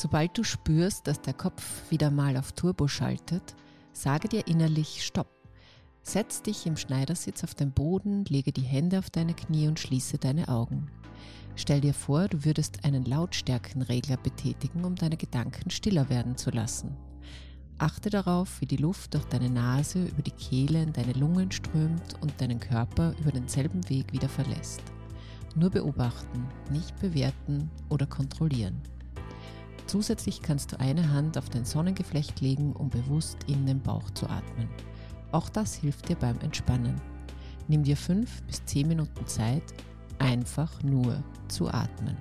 Sobald du spürst, dass der Kopf wieder mal auf Turbo schaltet, sage dir innerlich Stopp. Setz dich im Schneidersitz auf den Boden, lege die Hände auf deine Knie und schließe deine Augen. Stell dir vor, du würdest einen Lautstärkenregler betätigen, um deine Gedanken stiller werden zu lassen. Achte darauf, wie die Luft durch deine Nase über die Kehle in deine Lungen strömt und deinen Körper über denselben Weg wieder verlässt. Nur beobachten, nicht bewerten oder kontrollieren. Zusätzlich kannst du eine Hand auf dein Sonnengeflecht legen, um bewusst in den Bauch zu atmen. Auch das hilft dir beim Entspannen. Nimm dir fünf bis zehn Minuten Zeit, einfach nur zu atmen.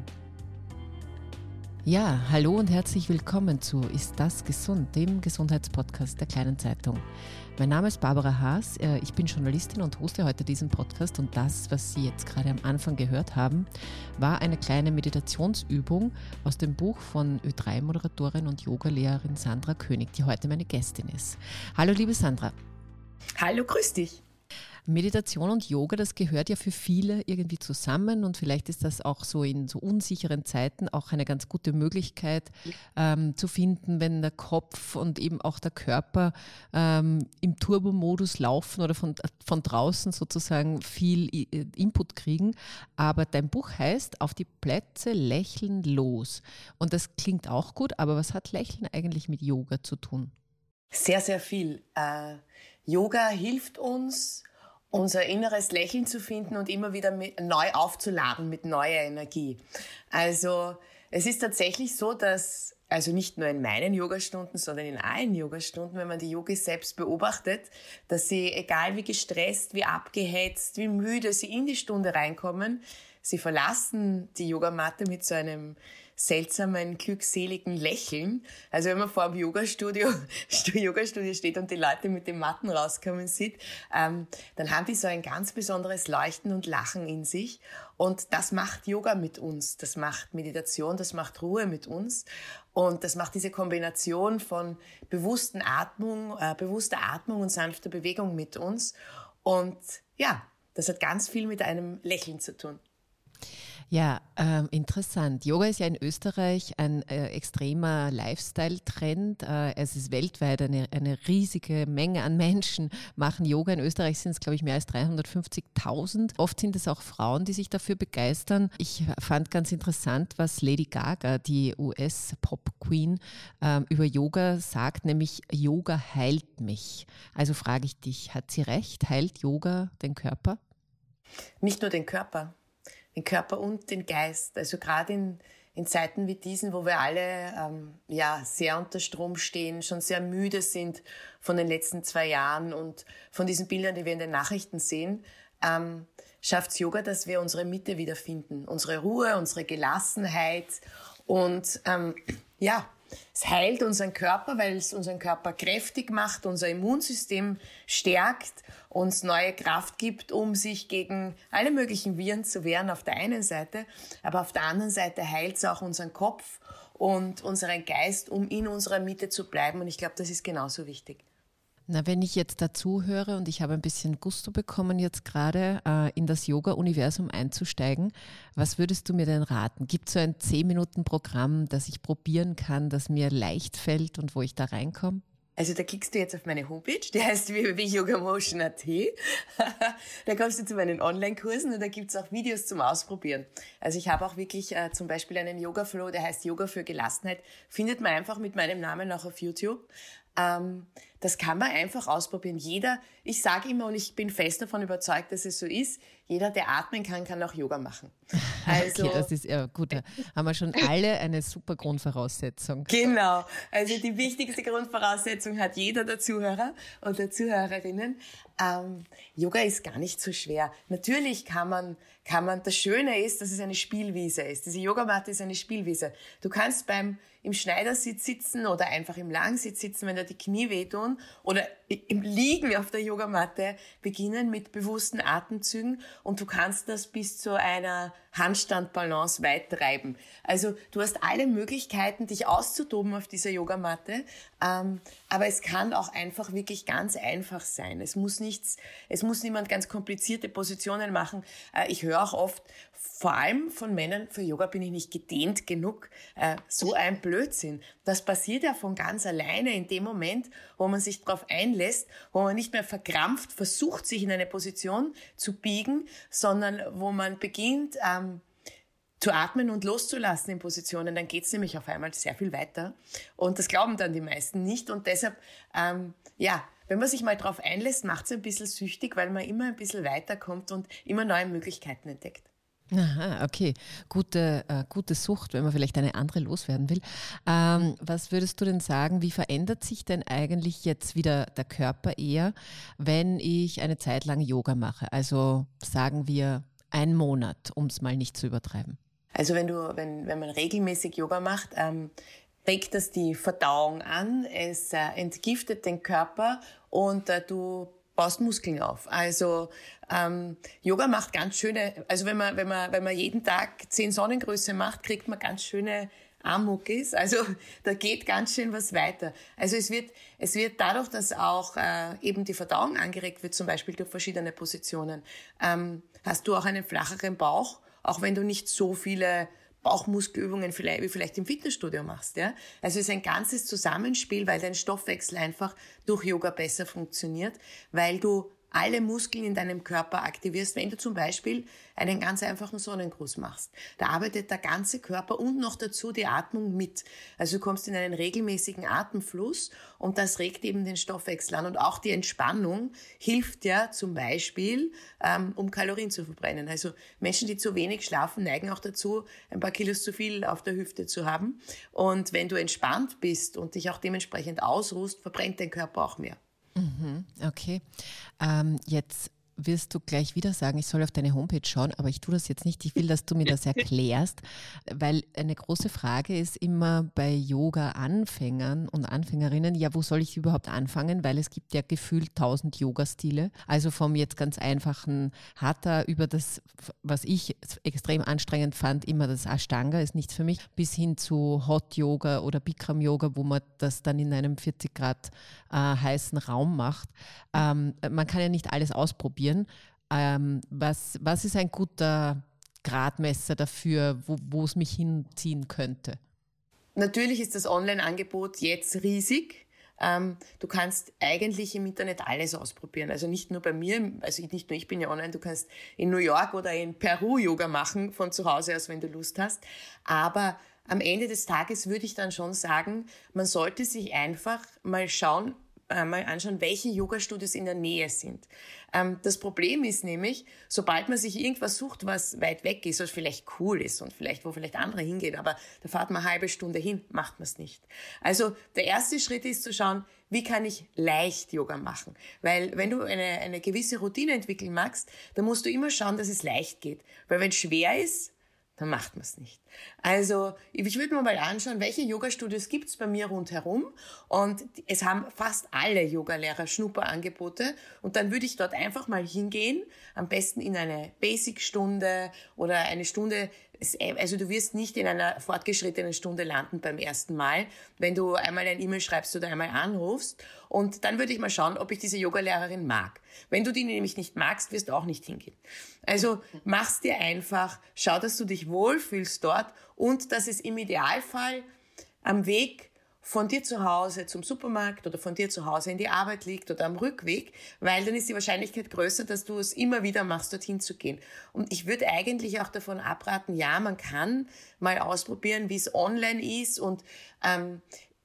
Ja, hallo und herzlich willkommen zu Ist das gesund, dem Gesundheitspodcast der kleinen Zeitung. Mein Name ist Barbara Haas, äh, ich bin Journalistin und hoste heute diesen Podcast und das, was Sie jetzt gerade am Anfang gehört haben, war eine kleine Meditationsübung aus dem Buch von Ö3-Moderatorin und Yogalehrerin Sandra König, die heute meine Gästin ist. Hallo liebe Sandra. Hallo, grüß dich. Meditation und Yoga, das gehört ja für viele irgendwie zusammen und vielleicht ist das auch so in so unsicheren Zeiten auch eine ganz gute Möglichkeit ähm, zu finden, wenn der Kopf und eben auch der Körper ähm, im Turbomodus laufen oder von, von draußen sozusagen viel Input kriegen. Aber dein Buch heißt Auf die Plätze lächeln los. Und das klingt auch gut, aber was hat Lächeln eigentlich mit Yoga zu tun? Sehr, sehr viel. Äh, Yoga hilft uns, unser inneres Lächeln zu finden und immer wieder mit, neu aufzuladen mit neuer Energie. Also es ist tatsächlich so, dass also nicht nur in meinen Yogastunden, sondern in allen Yogastunden, wenn man die Yogis selbst beobachtet, dass sie, egal wie gestresst, wie abgehetzt, wie müde sie in die Stunde reinkommen, sie verlassen die Yogamatte mit so einem seltsamen, glückseligen Lächeln. Also wenn man vor dem Yoga-Studio, Yoga-Studio steht und die Leute mit den Matten rauskommen sieht, ähm, dann haben die so ein ganz besonderes Leuchten und Lachen in sich. Und das macht Yoga mit uns. Das macht Meditation, das macht Ruhe mit uns. Und das macht diese Kombination von bewussten Atmung, äh, bewusster Atmung und sanfter Bewegung mit uns. Und ja, das hat ganz viel mit einem Lächeln zu tun. Ja, ähm, interessant. Yoga ist ja in Österreich ein äh, extremer Lifestyle-Trend. Äh, es ist weltweit eine, eine riesige Menge an Menschen machen Yoga. In Österreich sind es, glaube ich, mehr als 350.000. Oft sind es auch Frauen, die sich dafür begeistern. Ich fand ganz interessant, was Lady Gaga, die US-Pop-Queen, ähm, über Yoga sagt, nämlich Yoga heilt mich. Also frage ich dich, hat sie recht? Heilt Yoga den Körper? Nicht nur den Körper den Körper und den Geist. Also gerade in, in Zeiten wie diesen, wo wir alle ähm, ja sehr unter Strom stehen, schon sehr müde sind von den letzten zwei Jahren und von diesen Bildern, die wir in den Nachrichten sehen, ähm, schafft Yoga, dass wir unsere Mitte wiederfinden, unsere Ruhe, unsere Gelassenheit und ähm, ja, es heilt unseren Körper, weil es unseren Körper kräftig macht, unser Immunsystem stärkt, uns neue Kraft gibt, um sich gegen alle möglichen Viren zu wehren auf der einen Seite, aber auf der anderen Seite heilt es auch unseren Kopf und unseren Geist, um in unserer Mitte zu bleiben. Und ich glaube, das ist genauso wichtig. Na, wenn ich jetzt dazu höre und ich habe ein bisschen Gusto bekommen, jetzt gerade äh, in das Yoga-Universum einzusteigen, was würdest du mir denn raten? Gibt es so ein 10-Minuten-Programm, das ich probieren kann, das mir leicht fällt und wo ich da reinkomme? Also da klickst du jetzt auf meine Homepage, die heißt www.yogamotion.at. da kommst du zu meinen Online-Kursen und da gibt's auch Videos zum Ausprobieren. Also ich habe auch wirklich äh, zum Beispiel einen Yoga-Flow, der heißt Yoga für Gelassenheit. Findet man einfach mit meinem Namen auch auf YouTube. Ähm, das kann man einfach ausprobieren. Jeder, ich sage immer und ich bin fest davon überzeugt, dass es so ist, jeder, der atmen kann, kann auch Yoga machen. Also, okay, das ist ja gut. Da haben wir schon alle eine super Grundvoraussetzung. Genau. Also die wichtigste Grundvoraussetzung hat jeder der Zuhörer und der Zuhörerinnen. Ähm, Yoga ist gar nicht so schwer. Natürlich kann man, kann man, das Schöne ist, dass es eine Spielwiese ist. Diese Yogamatte ist eine Spielwiese. Du kannst beim, im Schneidersitz sitzen oder einfach im Langsitz sitzen, wenn dir die Knie wehtun oder im Liegen auf der Yogamatte beginnen mit bewussten Atemzügen und du kannst das bis zu einer Handstandbalance weit treiben. Also du hast alle Möglichkeiten, dich auszutoben auf dieser Yogamatte, ähm, aber es kann auch einfach wirklich ganz einfach sein. Es muss nichts, es muss niemand ganz komplizierte Positionen machen. Äh, ich höre auch oft, vor allem von Männern, für Yoga bin ich nicht gedehnt genug. Äh, so ein Blödsinn. Das passiert ja von ganz alleine in dem Moment, wo man sich darauf einlässt, wo man nicht mehr verkrampft versucht, sich in eine Position zu biegen, sondern wo man beginnt, ähm, zu atmen und loszulassen in Positionen, dann geht's nämlich auf einmal sehr viel weiter. Und das glauben dann die meisten nicht. Und deshalb, ähm, ja, wenn man sich mal darauf einlässt, macht's ein bisschen süchtig, weil man immer ein bisschen weiterkommt und immer neue Möglichkeiten entdeckt. Aha, okay. Gute, äh, gute Sucht, wenn man vielleicht eine andere loswerden will. Ähm, was würdest du denn sagen, wie verändert sich denn eigentlich jetzt wieder der Körper eher, wenn ich eine Zeit lang Yoga mache? Also sagen wir einen Monat, um es mal nicht zu übertreiben. Also wenn du, wenn, wenn man regelmäßig Yoga macht, ähm, regt das die Verdauung an, es äh, entgiftet den Körper und äh, du baust Muskeln auf. Also ähm, Yoga macht ganz schöne, also wenn man, wenn man, wenn man jeden Tag zehn Sonnengröße macht, kriegt man ganz schöne Armmuckis. Also da geht ganz schön was weiter. Also es wird, es wird dadurch, dass auch äh, eben die Verdauung angeregt wird, zum Beispiel durch verschiedene Positionen, ähm, hast du auch einen flacheren Bauch, auch wenn du nicht so viele Bauchmuskelübungen vielleicht, wie vielleicht im Fitnessstudio machst. Ja? Also es ist ein ganzes Zusammenspiel, weil dein Stoffwechsel einfach durch Yoga besser funktioniert, weil du alle Muskeln in deinem Körper aktivierst, wenn du zum Beispiel einen ganz einfachen Sonnengruß machst. Da arbeitet der ganze Körper und noch dazu die Atmung mit. Also du kommst in einen regelmäßigen Atemfluss und das regt eben den Stoffwechsel an. Und auch die Entspannung hilft ja zum Beispiel, ähm, um Kalorien zu verbrennen. Also Menschen, die zu wenig schlafen, neigen auch dazu, ein paar Kilos zu viel auf der Hüfte zu haben. Und wenn du entspannt bist und dich auch dementsprechend ausruhst, verbrennt dein Körper auch mehr. Mhm, okay. Ähm, jetzt wirst du gleich wieder sagen, ich soll auf deine Homepage schauen, aber ich tue das jetzt nicht. Ich will, dass du mir das erklärst, weil eine große Frage ist immer bei Yoga-Anfängern und Anfängerinnen, ja, wo soll ich überhaupt anfangen? Weil es gibt ja gefühlt tausend Yoga-Stile. Also vom jetzt ganz einfachen Hatha über das, was ich extrem anstrengend fand, immer das Ashtanga ist nichts für mich, bis hin zu Hot Yoga oder Bikram Yoga, wo man das dann in einem 40 Grad äh, heißen Raum macht. Ähm, man kann ja nicht alles ausprobieren ausprobieren. Ähm, was, was ist ein guter Gradmesser dafür, wo, es mich hinziehen könnte? Natürlich ist das Online-Angebot jetzt riesig. Ähm, du kannst eigentlich im Internet alles ausprobieren. Also nicht nur bei mir, also nicht nur ich bin ja online, du kannst in New York oder in Peru Yoga machen von zu Hause aus, wenn du Lust hast. Aber am Ende des Tages würde ich dann schon sagen, man sollte sich einfach mal schauen, mal anschauen, welche Yoga-Studios in der Nähe sind. Ähm, das Problem ist nämlich, sobald man sich irgendwas sucht, was weit weg ist, was vielleicht cool ist und vielleicht, wo vielleicht andere hingehen, aber da fahrt man eine halbe Stunde hin, macht man es nicht. Also der erste Schritt ist zu schauen, wie kann ich leicht Yoga machen? Weil wenn du eine, eine gewisse Routine entwickeln magst, dann musst du immer schauen, dass es leicht geht. Weil wenn es schwer ist, dann macht man es nicht. Also ich würde mir mal anschauen, welche Yoga-Studios gibt es bei mir rundherum und es haben fast alle Yogalehrer Schnupperangebote und dann würde ich dort einfach mal hingehen, am besten in eine Basic-Stunde oder eine Stunde, also du wirst nicht in einer fortgeschrittenen Stunde landen beim ersten Mal, wenn du einmal ein E-Mail schreibst oder einmal anrufst und dann würde ich mal schauen, ob ich diese Yogalehrerin mag. Wenn du die nämlich nicht magst, wirst du auch nicht hingehen. Also mach's dir einfach, schau, dass du dich wohlfühlst dort und dass es im Idealfall am Weg von dir zu Hause zum Supermarkt oder von dir zu Hause in die Arbeit liegt oder am Rückweg, weil dann ist die Wahrscheinlichkeit größer, dass du es immer wieder machst, dorthin zu gehen. Und ich würde eigentlich auch davon abraten, ja, man kann mal ausprobieren, wie es online ist und ähm,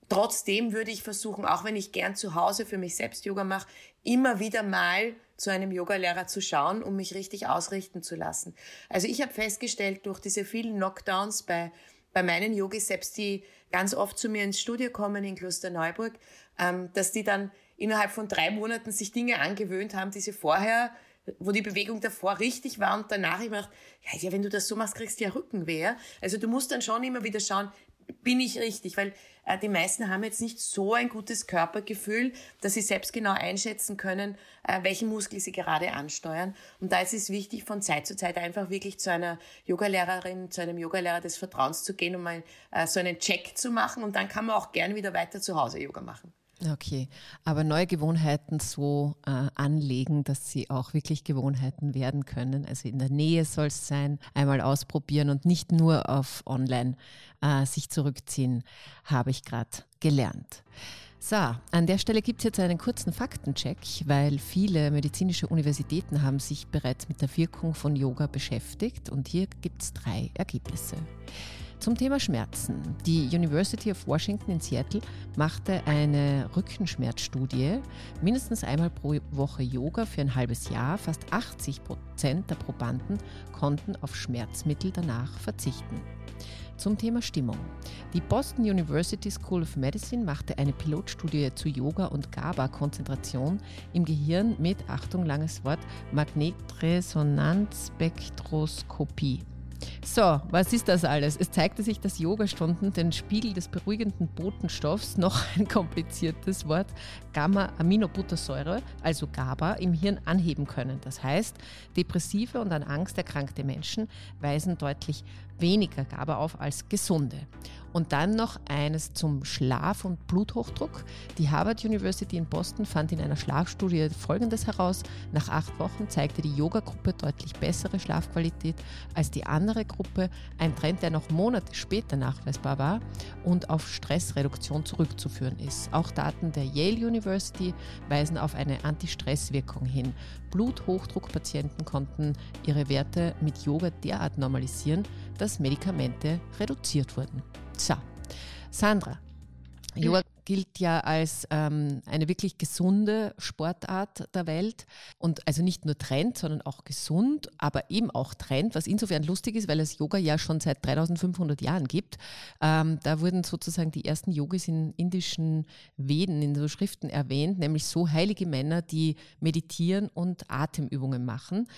Trotzdem würde ich versuchen, auch wenn ich gern zu Hause für mich selbst Yoga mache, immer wieder mal zu einem Yogalehrer zu schauen, um mich richtig ausrichten zu lassen. Also ich habe festgestellt, durch diese vielen Knockdowns bei, bei meinen Yogis, selbst die ganz oft zu mir ins Studio kommen in Klosterneuburg, ähm, dass die dann innerhalb von drei Monaten sich Dinge angewöhnt haben, die sie vorher wo die Bewegung davor richtig war und danach gedacht, ja, ja, wenn du das so machst, kriegst du ja Rückenweh. Also du musst dann schon immer wieder schauen, bin ich richtig, weil äh, die meisten haben jetzt nicht so ein gutes Körpergefühl, dass sie selbst genau einschätzen können, äh, welchen Muskel sie gerade ansteuern. Und da ist es wichtig, von Zeit zu Zeit einfach wirklich zu einer Yogalehrerin, zu einem Yogalehrer des Vertrauens zu gehen, um mal äh, so einen Check zu machen. Und dann kann man auch gerne wieder weiter zu Hause Yoga machen. Okay, aber neue Gewohnheiten so äh, anlegen, dass sie auch wirklich Gewohnheiten werden können. Also in der Nähe soll es sein, einmal ausprobieren und nicht nur auf Online äh, sich zurückziehen, habe ich gerade gelernt. So, an der Stelle gibt es jetzt einen kurzen Faktencheck, weil viele medizinische Universitäten haben sich bereits mit der Wirkung von Yoga beschäftigt und hier gibt es drei Ergebnisse. Zum Thema Schmerzen. Die University of Washington in Seattle machte eine Rückenschmerzstudie. Mindestens einmal pro Woche Yoga für ein halbes Jahr. Fast 80 Prozent der Probanden konnten auf Schmerzmittel danach verzichten. Zum Thema Stimmung. Die Boston University School of Medicine machte eine Pilotstudie zu Yoga und GABA-Konzentration im Gehirn mit, Achtung, langes Wort, Magnetresonanzspektroskopie. So, was ist das alles? Es zeigte sich, dass Yogastunden den Spiegel des beruhigenden Botenstoffs, noch ein kompliziertes Wort, Gamma-Aminobuttersäure, also GABA, im Hirn anheben können. Das heißt, depressive und an Angst erkrankte Menschen weisen deutlich weniger GABA auf als gesunde. Und dann noch eines zum Schlaf und Bluthochdruck. Die Harvard University in Boston fand in einer Schlafstudie Folgendes heraus. Nach acht Wochen zeigte die Yoga-Gruppe deutlich bessere Schlafqualität als die andere Gruppe. Ein Trend, der noch Monate später nachweisbar war und auf Stressreduktion zurückzuführen ist. Auch Daten der Yale University weisen auf eine Anti-Stress-Wirkung hin. Bluthochdruckpatienten konnten ihre Werte mit Yoga derart normalisieren, dass Medikamente reduziert wurden. So, Sandra, Yoga gilt ja als ähm, eine wirklich gesunde Sportart der Welt und also nicht nur Trend, sondern auch gesund, aber eben auch Trend, was insofern lustig ist, weil es Yoga ja schon seit 3500 Jahren gibt. Ähm, da wurden sozusagen die ersten Yogis in indischen Veden, in so Schriften erwähnt, nämlich so heilige Männer, die meditieren und Atemübungen machen.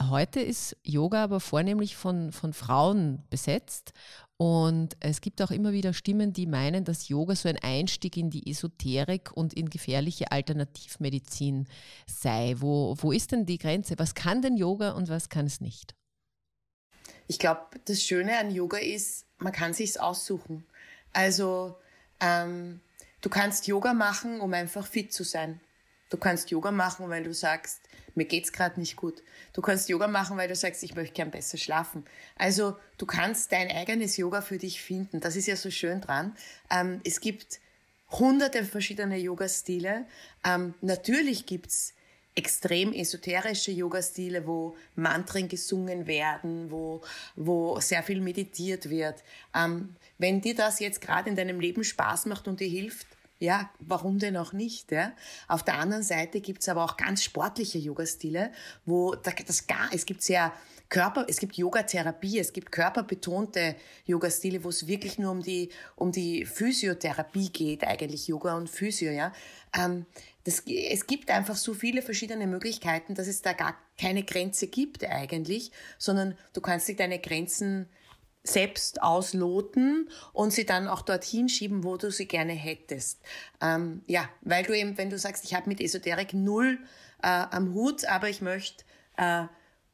Heute ist Yoga aber vornehmlich von, von Frauen besetzt und es gibt auch immer wieder Stimmen, die meinen, dass Yoga so ein Einstieg in die Esoterik und in gefährliche Alternativmedizin sei. Wo, wo ist denn die Grenze? Was kann denn Yoga und was kann es nicht? Ich glaube, das Schöne an Yoga ist, man kann sich's aussuchen. Also ähm, du kannst Yoga machen, um einfach fit zu sein. Du kannst Yoga machen, weil du sagst, mir geht's gerade nicht gut. Du kannst Yoga machen, weil du sagst, ich möchte gern besser schlafen. Also du kannst dein eigenes Yoga für dich finden. Das ist ja so schön dran. Ähm, es gibt hunderte verschiedene Yoga-Stile. Ähm, natürlich gibt's extrem esoterische Yoga-Stile, wo Mantren gesungen werden, wo, wo sehr viel meditiert wird. Ähm, wenn dir das jetzt gerade in deinem Leben Spaß macht und dir hilft, ja, warum denn auch nicht? Ja? Auf der anderen Seite gibt's aber auch ganz sportliche Yoga-Stile, wo das gar, es gibt sehr Körper, es gibt Yoga-Therapie, es gibt körperbetonte Yoga-Stile, wo es wirklich nur um die, um die Physiotherapie geht, eigentlich Yoga und Physio, ja. Ähm, das, es gibt einfach so viele verschiedene Möglichkeiten, dass es da gar keine Grenze gibt eigentlich, sondern du kannst dich deine Grenzen selbst ausloten und sie dann auch dorthin schieben, wo du sie gerne hättest. Ähm, ja, weil du eben, wenn du sagst, ich habe mit Esoterik null äh, am Hut, aber ich möchte äh,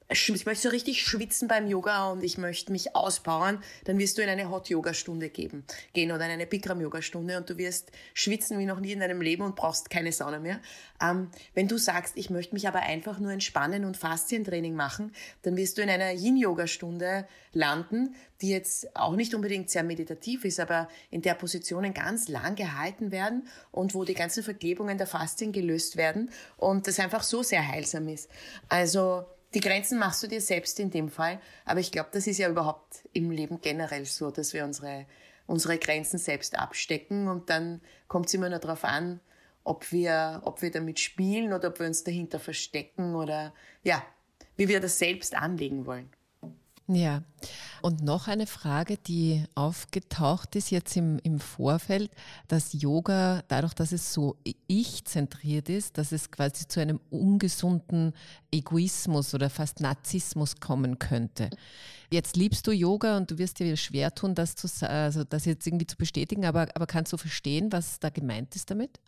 ich möchte so richtig schwitzen beim Yoga und ich möchte mich auspowern, dann wirst du in eine Hot-Yoga-Stunde gehen oder in eine Bikram-Yoga-Stunde und du wirst schwitzen wie noch nie in deinem Leben und brauchst keine Sauna mehr. Ähm, wenn du sagst, ich möchte mich aber einfach nur entspannen und Faszientraining machen, dann wirst du in einer Yin-Yoga-Stunde landen, die jetzt auch nicht unbedingt sehr meditativ ist, aber in der Positionen ganz lang gehalten werden und wo die ganzen Verklebungen der Faszien gelöst werden und das einfach so sehr heilsam ist. Also die Grenzen machst du dir selbst in dem Fall, aber ich glaube, das ist ja überhaupt im Leben generell so, dass wir unsere, unsere Grenzen selbst abstecken und dann kommt es immer nur darauf an, ob wir, ob wir damit spielen oder ob wir uns dahinter verstecken oder ja, wie wir das selbst anlegen wollen. Ja, und noch eine Frage, die aufgetaucht ist jetzt im, im Vorfeld, dass Yoga, dadurch, dass es so ich-zentriert ist, dass es quasi zu einem ungesunden Egoismus oder fast Narzissmus kommen könnte. Jetzt liebst du Yoga und du wirst dir schwer tun, das, zu, also das jetzt irgendwie zu bestätigen, aber, aber kannst du verstehen, was da gemeint ist damit?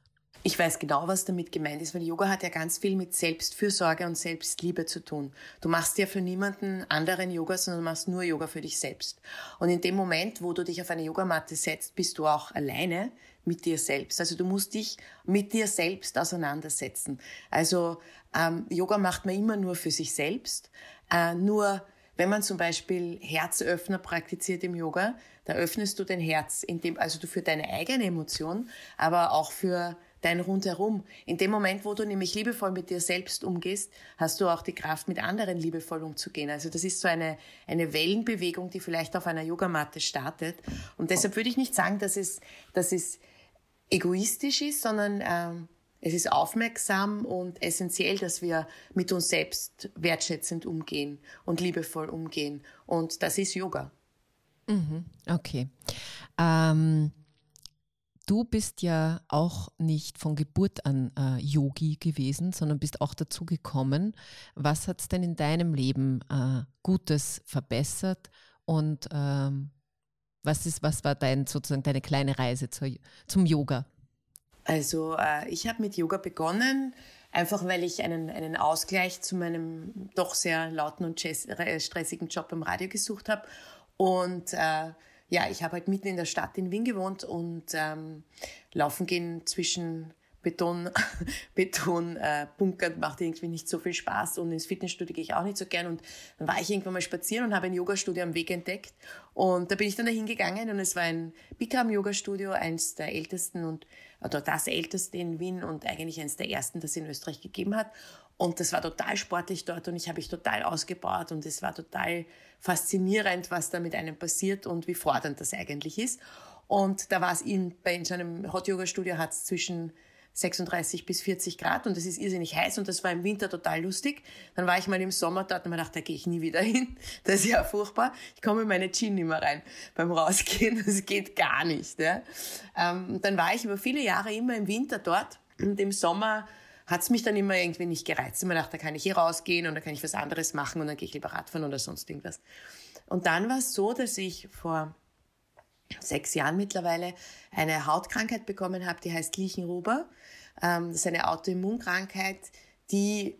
Ich weiß genau, was damit gemeint ist, weil Yoga hat ja ganz viel mit Selbstfürsorge und Selbstliebe zu tun. Du machst ja für niemanden anderen Yoga, sondern machst nur Yoga für dich selbst. Und in dem Moment, wo du dich auf eine Yogamatte setzt, bist du auch alleine mit dir selbst. Also du musst dich mit dir selbst auseinandersetzen. Also ähm, Yoga macht man immer nur für sich selbst. Äh, nur wenn man zum Beispiel Herzöffner praktiziert im Yoga, da öffnest du dein Herz, indem, also du für deine eigene Emotion, aber auch für dein Rundherum. In dem Moment, wo du nämlich liebevoll mit dir selbst umgehst, hast du auch die Kraft, mit anderen liebevoll umzugehen. Also das ist so eine, eine Wellenbewegung, die vielleicht auf einer Yogamatte startet. Und deshalb würde ich nicht sagen, dass es, dass es egoistisch ist, sondern ähm, es ist aufmerksam und essentiell, dass wir mit uns selbst wertschätzend umgehen und liebevoll umgehen. Und das ist Yoga. Mhm, okay. Ähm Du bist ja auch nicht von Geburt an äh, Yogi gewesen, sondern bist auch dazu gekommen. Was hat es denn in deinem Leben äh, Gutes verbessert und ähm, was, ist, was war dein, sozusagen deine kleine Reise zur, zum Yoga? Also äh, ich habe mit Yoga begonnen, einfach weil ich einen, einen Ausgleich zu meinem doch sehr lauten und äh, stressigen Job im Radio gesucht habe. Und äh, ja, ich habe halt mitten in der Stadt in Wien gewohnt und ähm, laufen gehen zwischen Beton, Beton äh, bunkern macht irgendwie nicht so viel Spaß und ins Fitnessstudio gehe ich auch nicht so gern und dann war ich irgendwann mal spazieren und habe ein Yogastudio am Weg entdeckt und da bin ich dann dahin gegangen und es war ein Bikram Yogastudio, eins der ältesten und oder das älteste in Wien und eigentlich eines der ersten, das es in Österreich gegeben hat und das war total sportlich dort und ich habe mich total ausgebaut und es war total faszinierend, was da mit einem passiert und wie fordernd das eigentlich ist. Und da war es in, bei in so einem Hot Yoga Studio hat es zwischen 36 bis 40 Grad und es ist irrsinnig heiß und das war im Winter total lustig. Dann war ich mal im Sommer dort und mir dachte, da gehe ich nie wieder hin. Das ist ja furchtbar. Ich komme in meine Jeans nicht mehr rein beim Rausgehen. Das geht gar nicht. Ja. Ähm, dann war ich über viele Jahre immer im Winter dort und im Sommer hat es mich dann immer irgendwie nicht gereizt. Ich mir gedacht, da kann ich hier rausgehen und da kann ich was anderes machen und dann gehe ich lieber Radfahren oder sonst irgendwas. Und dann war es so, dass ich vor sechs Jahren mittlerweile eine Hautkrankheit bekommen habe, die heißt Lichenruber. Ähm, das ist eine Autoimmunkrankheit, die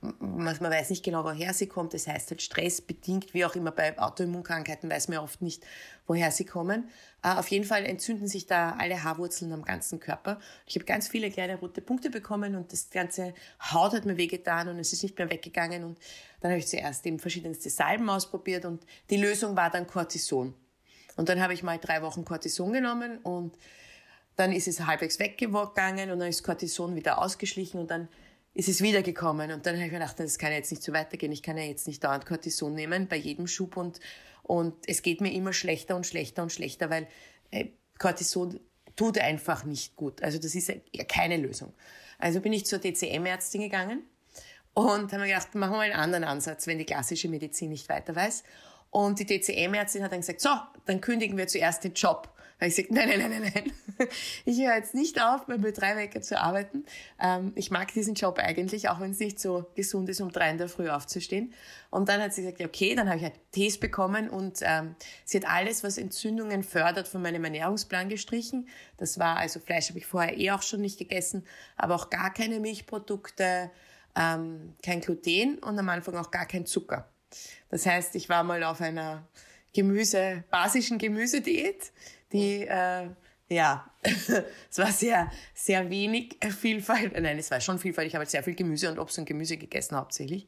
man weiß nicht genau, woher sie kommt. Das heißt halt stressbedingt, wie auch immer bei Autoimmunkrankheiten weiß man oft nicht, woher sie kommen. Äh, auf jeden Fall entzünden sich da alle Haarwurzeln am ganzen Körper. Ich habe ganz viele kleine rote Punkte bekommen und das ganze Haut hat mir wehgetan und es ist nicht mehr weggegangen. Und dann habe ich zuerst eben verschiedenste Salben ausprobiert und die Lösung war dann Cortison. Und dann habe ich mal drei Wochen Cortison genommen und dann ist es halbwegs weggegangen und dann ist Cortison wieder ausgeschlichen und dann ist es wiedergekommen. Und dann habe ich mir gedacht, das kann ja jetzt nicht so weitergehen. Ich kann ja jetzt nicht dauernd Cortison nehmen bei jedem Schub und, und es geht mir immer schlechter und schlechter und schlechter, weil äh, Cortison tut einfach nicht gut. Also das ist ja keine Lösung. Also bin ich zur DCM-Ärztin gegangen und habe mir gedacht, machen wir einen anderen Ansatz, wenn die klassische Medizin nicht weiter weiß. Und die DCM-Ärztin hat dann gesagt, so, dann kündigen wir zuerst den Job habe ich gesagt, nein, nein, nein, nein, nein. Ich höre jetzt nicht auf, beim Betreiberwecker zu arbeiten. Ähm, ich mag diesen Job eigentlich, auch wenn es nicht so gesund ist, um drei in der Früh aufzustehen. Und dann hat sie gesagt, okay, dann habe ich halt Tees bekommen und ähm, sie hat alles, was Entzündungen fördert, von meinem Ernährungsplan gestrichen. Das war also Fleisch habe ich vorher eh auch schon nicht gegessen, aber auch gar keine Milchprodukte, ähm, kein Gluten und am Anfang auch gar kein Zucker. Das heißt, ich war mal auf einer Gemüse, basischen Gemüsediät die, äh, ja, es war sehr, sehr wenig Vielfalt. Nein, es war schon Vielfalt. Ich habe halt sehr viel Gemüse und Obst und Gemüse gegessen hauptsächlich.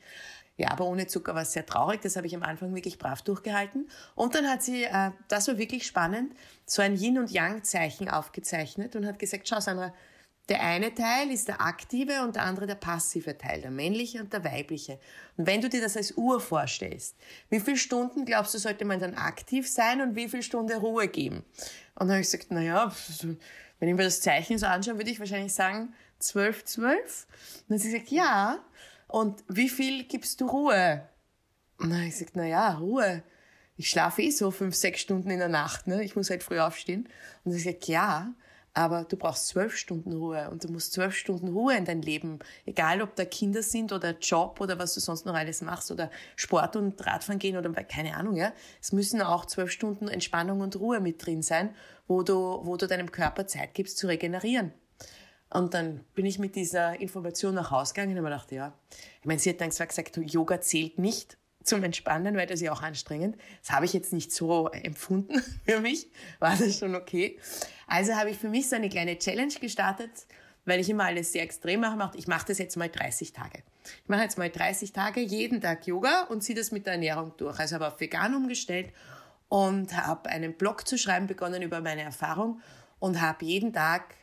Ja, aber ohne Zucker war es sehr traurig. Das habe ich am Anfang wirklich brav durchgehalten. Und dann hat sie, äh, das war wirklich spannend, so ein Yin- und Yang-Zeichen aufgezeichnet und hat gesagt, schau Sandra, der eine Teil ist der aktive und der andere der passive Teil, der männliche und der weibliche. Und wenn du dir das als Uhr vorstellst, wie viele Stunden glaubst du, sollte man dann aktiv sein und wie viel Stunde Ruhe geben? Und dann habe ich gesagt, na ja, wenn ich mir das Zeichen so anschaue, würde ich wahrscheinlich sagen, zwölf, zwölf. Und dann hat sie gesagt, ja. Und wie viel gibst du Ruhe? Und dann habe ich gesagt, na ja, Ruhe. Ich schlafe eh so fünf, sechs Stunden in der Nacht, ne? Ich muss halt früh aufstehen. Und ich gesagt, ja, aber du brauchst zwölf Stunden Ruhe und du musst zwölf Stunden Ruhe in dein Leben, egal ob da Kinder sind oder Job oder was du sonst noch alles machst oder Sport und Radfahren gehen oder keine Ahnung, ja. Es müssen auch zwölf Stunden Entspannung und Ruhe mit drin sein, wo du, wo du deinem Körper Zeit gibst zu regenerieren. Und dann bin ich mit dieser Information nach Hause gegangen und habe gedacht, ja, ich meine, sie hat dann zwar gesagt, Yoga zählt nicht zum Entspannen, weil das ja auch anstrengend. Das habe ich jetzt nicht so empfunden für mich, war das schon okay. Also habe ich für mich so eine kleine Challenge gestartet, weil ich immer alles sehr extrem mache. Ich mache das jetzt mal 30 Tage. Ich mache jetzt mal 30 Tage jeden Tag Yoga und ziehe das mit der Ernährung durch. Also habe auf vegan umgestellt und habe einen Blog zu schreiben begonnen über meine Erfahrung und habe jeden Tag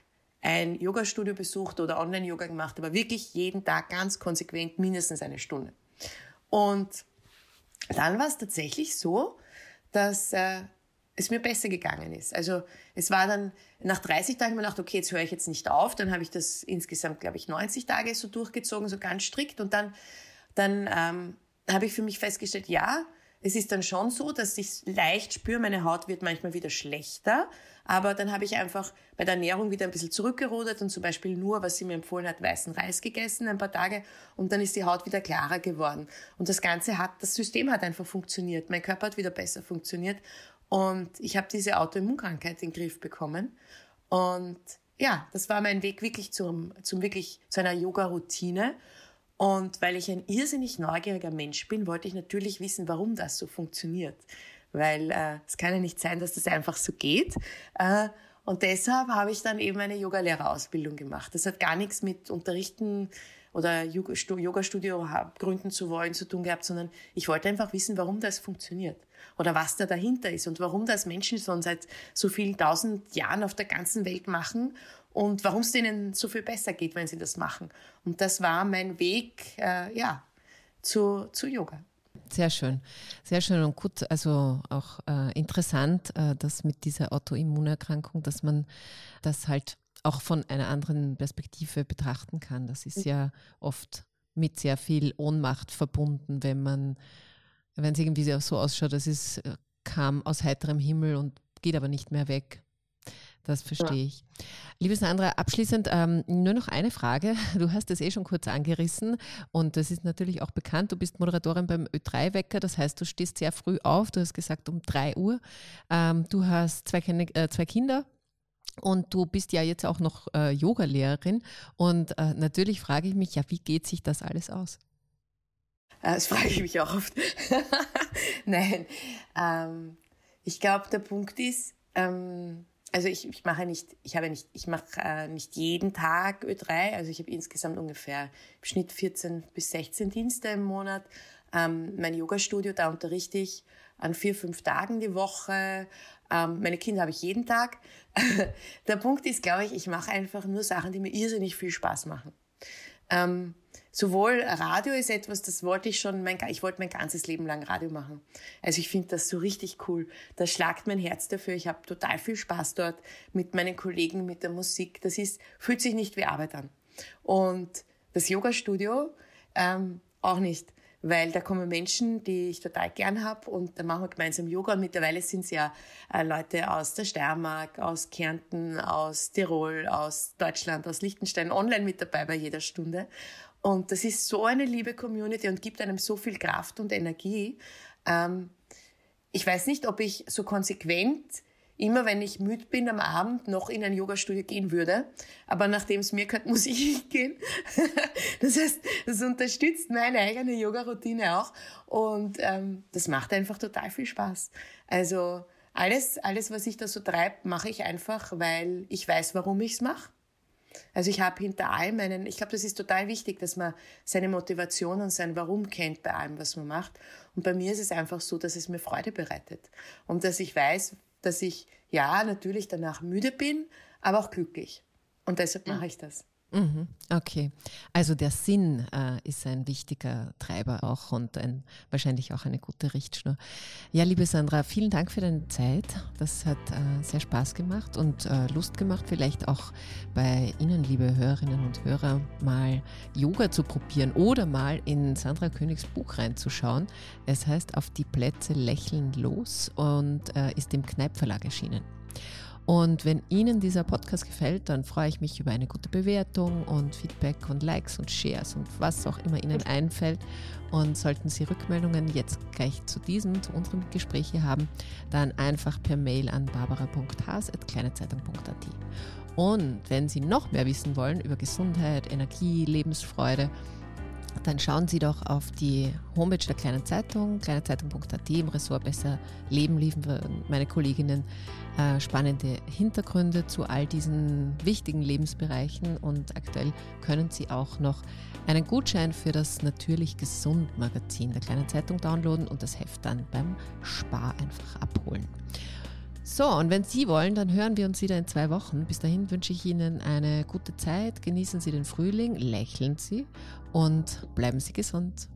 ein Yoga-Studio besucht oder Online-Yoga gemacht, aber wirklich jeden Tag ganz konsequent mindestens eine Stunde. Und dann war es tatsächlich so, dass äh, es mir besser gegangen ist. Also es war dann nach 30 Tagen mir gedacht, okay, jetzt höre ich jetzt nicht auf. Dann habe ich das insgesamt, glaube ich, 90 Tage so durchgezogen, so ganz strikt. Und dann, dann ähm, habe ich für mich festgestellt, ja, es ist dann schon so, dass ich leicht spüre, meine Haut wird manchmal wieder schlechter. Aber dann habe ich einfach bei der Ernährung wieder ein bisschen zurückgerudert und zum Beispiel nur, was sie mir empfohlen hat, weißen Reis gegessen ein paar Tage und dann ist die Haut wieder klarer geworden. Und das Ganze hat, das System hat einfach funktioniert. Mein Körper hat wieder besser funktioniert und ich habe diese Autoimmunkrankheit in den Griff bekommen. Und ja, das war mein Weg wirklich zum, zum wirklich zu einer Yoga-Routine. Und weil ich ein irrsinnig neugieriger Mensch bin, wollte ich natürlich wissen, warum das so funktioniert weil äh, es kann ja nicht sein, dass das einfach so geht. Äh, und deshalb habe ich dann eben eine Yogalehrerausbildung gemacht. Das hat gar nichts mit Unterrichten oder Yoga-Studio gründen zu wollen zu tun gehabt, sondern ich wollte einfach wissen, warum das funktioniert oder was da dahinter ist und warum das Menschen schon seit so vielen tausend Jahren auf der ganzen Welt machen und warum es denen so viel besser geht, wenn sie das machen. Und das war mein Weg, äh, ja, zu, zu Yoga. Sehr schön, sehr schön und gut, also auch äh, interessant, äh, dass mit dieser Autoimmunerkrankung, dass man das halt auch von einer anderen Perspektive betrachten kann. Das ist ja oft mit sehr viel Ohnmacht verbunden, wenn man, wenn es irgendwie so ausschaut, dass es äh, kam aus heiterem Himmel und geht aber nicht mehr weg. Das verstehe ja. ich. Liebe Sandra, abschließend ähm, nur noch eine Frage. Du hast es eh schon kurz angerissen und das ist natürlich auch bekannt. Du bist Moderatorin beim Ö3-Wecker, das heißt, du stehst sehr früh auf. Du hast gesagt um 3 Uhr. Ähm, du hast zwei, äh, zwei Kinder. Und du bist ja jetzt auch noch äh, Yogalehrerin. Und äh, natürlich frage ich mich, ja, wie geht sich das alles aus? Äh, das frage ich mich auch oft. Nein, ähm, ich glaube, der Punkt ist, ähm, also ich, ich mache nicht, ich habe nicht, ich mache äh, nicht jeden Tag Ö3, also ich habe insgesamt ungefähr im Schnitt 14 bis 16 Dienste im Monat. Ähm, mein Yoga-Studio, da unterrichte ich an vier, fünf Tagen die Woche. Ähm, meine Kinder habe ich jeden Tag. Der Punkt ist, glaube ich, ich mache einfach nur Sachen, die mir irrsinnig viel Spaß machen. Ähm, sowohl Radio ist etwas, das wollte ich schon, mein, ich wollte mein ganzes Leben lang Radio machen. Also ich finde das so richtig cool. Da schlagt mein Herz dafür. Ich habe total viel Spaß dort mit meinen Kollegen, mit der Musik. Das ist, fühlt sich nicht wie Arbeit an. Und das Yoga-Studio ähm, auch nicht weil da kommen Menschen, die ich total gern habe und da machen wir gemeinsam Yoga. Und mittlerweile sind es ja äh, Leute aus der Steiermark, aus Kärnten, aus Tirol, aus Deutschland, aus Liechtenstein online mit dabei bei jeder Stunde. Und das ist so eine liebe Community und gibt einem so viel Kraft und Energie. Ähm, ich weiß nicht, ob ich so konsequent immer wenn ich müde bin am Abend noch in ein Yoga-Studio gehen würde. Aber nachdem es mir gehört, muss ich gehen. das heißt, das unterstützt meine eigene Yoga-Routine auch. Und ähm, das macht einfach total viel Spaß. Also alles, alles, was ich da so treibe, mache ich einfach, weil ich weiß, warum ich es mache. Also ich habe hinter allem einen, ich glaube, das ist total wichtig, dass man seine Motivation und sein Warum kennt bei allem, was man macht. Und bei mir ist es einfach so, dass es mir Freude bereitet. Und dass ich weiß, dass ich ja natürlich danach müde bin, aber auch glücklich. Und deshalb mache ich das. Mhm, okay, also der Sinn äh, ist ein wichtiger Treiber auch und ein, wahrscheinlich auch eine gute Richtschnur. Ja, liebe Sandra, vielen Dank für deine Zeit. Das hat äh, sehr Spaß gemacht und äh, Lust gemacht, vielleicht auch bei Ihnen, liebe Hörerinnen und Hörer, mal Yoga zu probieren oder mal in Sandra Königs Buch reinzuschauen. Es heißt Auf die Plätze lächeln los und äh, ist im Kneipverlag erschienen. Und wenn Ihnen dieser Podcast gefällt, dann freue ich mich über eine gute Bewertung und Feedback und Likes und Shares und was auch immer Ihnen einfällt. Und sollten Sie Rückmeldungen jetzt gleich zu diesem, zu unserem Gespräch hier haben, dann einfach per Mail an barbara.has.kleinezeitung.at. Und wenn Sie noch mehr wissen wollen über Gesundheit, Energie, Lebensfreude, dann schauen Sie doch auf die Homepage der Kleinen Zeitung, kleinezeitung.at im Ressort Besser Leben liefern meine Kolleginnen äh, spannende Hintergründe zu all diesen wichtigen Lebensbereichen und aktuell können Sie auch noch einen Gutschein für das Natürlich Gesund Magazin der Kleinen Zeitung downloaden und das Heft dann beim Spar einfach abholen. So, und wenn Sie wollen, dann hören wir uns wieder in zwei Wochen. Bis dahin wünsche ich Ihnen eine gute Zeit. Genießen Sie den Frühling, lächeln Sie und bleiben Sie gesund.